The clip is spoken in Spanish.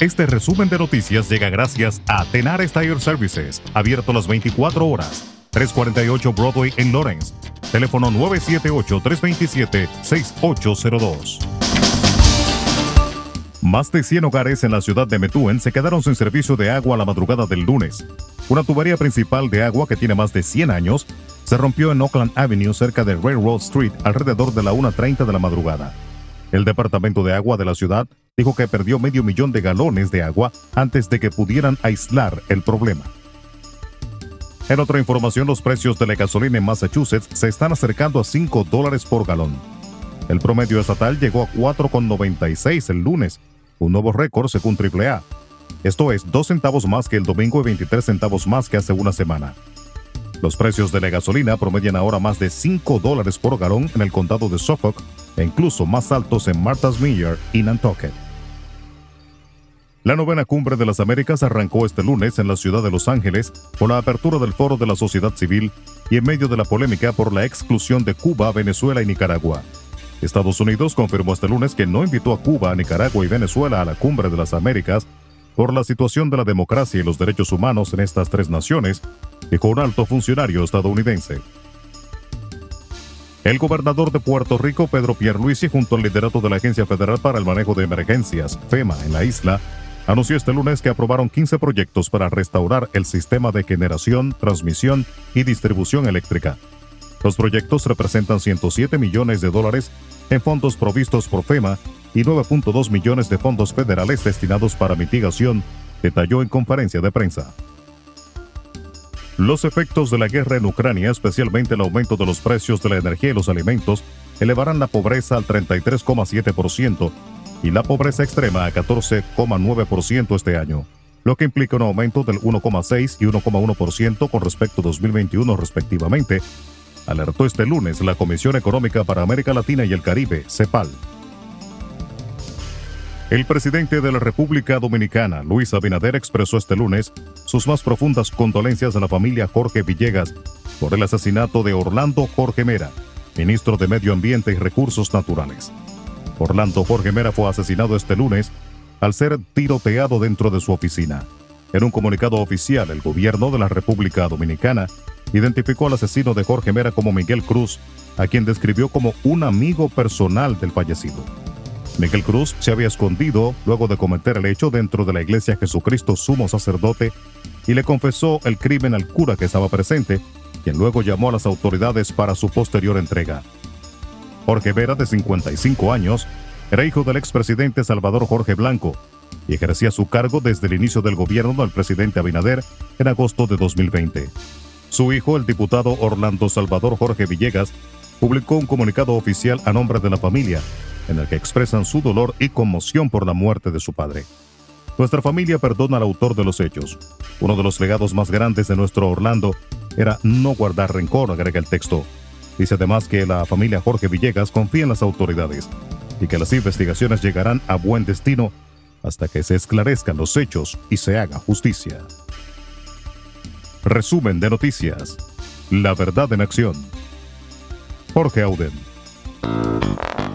Este resumen de noticias llega gracias a Tenar Tire Services, abierto las 24 horas, 348 Broadway en Lawrence. Teléfono 978-327-6802. Más de 100 hogares en la ciudad de Methuen se quedaron sin servicio de agua a la madrugada del lunes. Una tubería principal de agua que tiene más de 100 años se rompió en Oakland Avenue cerca de Railroad Street alrededor de la 1.30 de la madrugada. El Departamento de Agua de la ciudad dijo que perdió medio millón de galones de agua antes de que pudieran aislar el problema. En otra información, los precios de la gasolina en Massachusetts se están acercando a 5 dólares por galón. El promedio estatal llegó a 4,96 el lunes, un nuevo récord según AAA. Esto es 2 centavos más que el domingo y 23 centavos más que hace una semana. Los precios de la gasolina promedian ahora más de 5 dólares por galón en el condado de Suffolk e incluso más altos en Martha's Vineyard y Nantucket. La novena cumbre de las Américas arrancó este lunes en la ciudad de Los Ángeles con la apertura del foro de la sociedad civil y en medio de la polémica por la exclusión de Cuba, Venezuela y Nicaragua. Estados Unidos confirmó este lunes que no invitó a Cuba, Nicaragua y Venezuela a la cumbre de las Américas por la situación de la democracia y los derechos humanos en estas tres naciones, dijo un alto funcionario estadounidense. El gobernador de Puerto Rico, Pedro Pierluisi, junto al liderato de la Agencia Federal para el Manejo de Emergencias, FEMA, en la isla, anunció este lunes que aprobaron 15 proyectos para restaurar el sistema de generación, transmisión y distribución eléctrica. Los proyectos representan 107 millones de dólares en fondos provistos por FEMA y 9.2 millones de fondos federales destinados para mitigación, detalló en conferencia de prensa. Los efectos de la guerra en Ucrania, especialmente el aumento de los precios de la energía y los alimentos, elevarán la pobreza al 33,7% y la pobreza extrema a 14,9% este año, lo que implica un aumento del 1,6 y 1,1% con respecto a 2021 respectivamente, alertó este lunes la Comisión Económica para América Latina y el Caribe, CEPAL. El presidente de la República Dominicana, Luis Abinader, expresó este lunes sus más profundas condolencias a la familia Jorge Villegas por el asesinato de Orlando Jorge Mera, ministro de Medio Ambiente y Recursos Naturales. Orlando Jorge Mera fue asesinado este lunes al ser tiroteado dentro de su oficina. En un comunicado oficial, el gobierno de la República Dominicana identificó al asesino de Jorge Mera como Miguel Cruz, a quien describió como un amigo personal del fallecido. Miguel Cruz se había escondido luego de cometer el hecho dentro de la iglesia Jesucristo Sumo Sacerdote y le confesó el crimen al cura que estaba presente, quien luego llamó a las autoridades para su posterior entrega. Jorge Vera, de 55 años, era hijo del expresidente Salvador Jorge Blanco y ejercía su cargo desde el inicio del gobierno del presidente Abinader en agosto de 2020. Su hijo, el diputado Orlando Salvador Jorge Villegas, publicó un comunicado oficial a nombre de la familia, en el que expresan su dolor y conmoción por la muerte de su padre. Nuestra familia perdona al autor de los hechos. Uno de los legados más grandes de nuestro Orlando era no guardar rencor, agrega el texto. Dice además que la familia Jorge Villegas confía en las autoridades y que las investigaciones llegarán a buen destino hasta que se esclarezcan los hechos y se haga justicia. Resumen de noticias. La verdad en acción. Jorge Auden.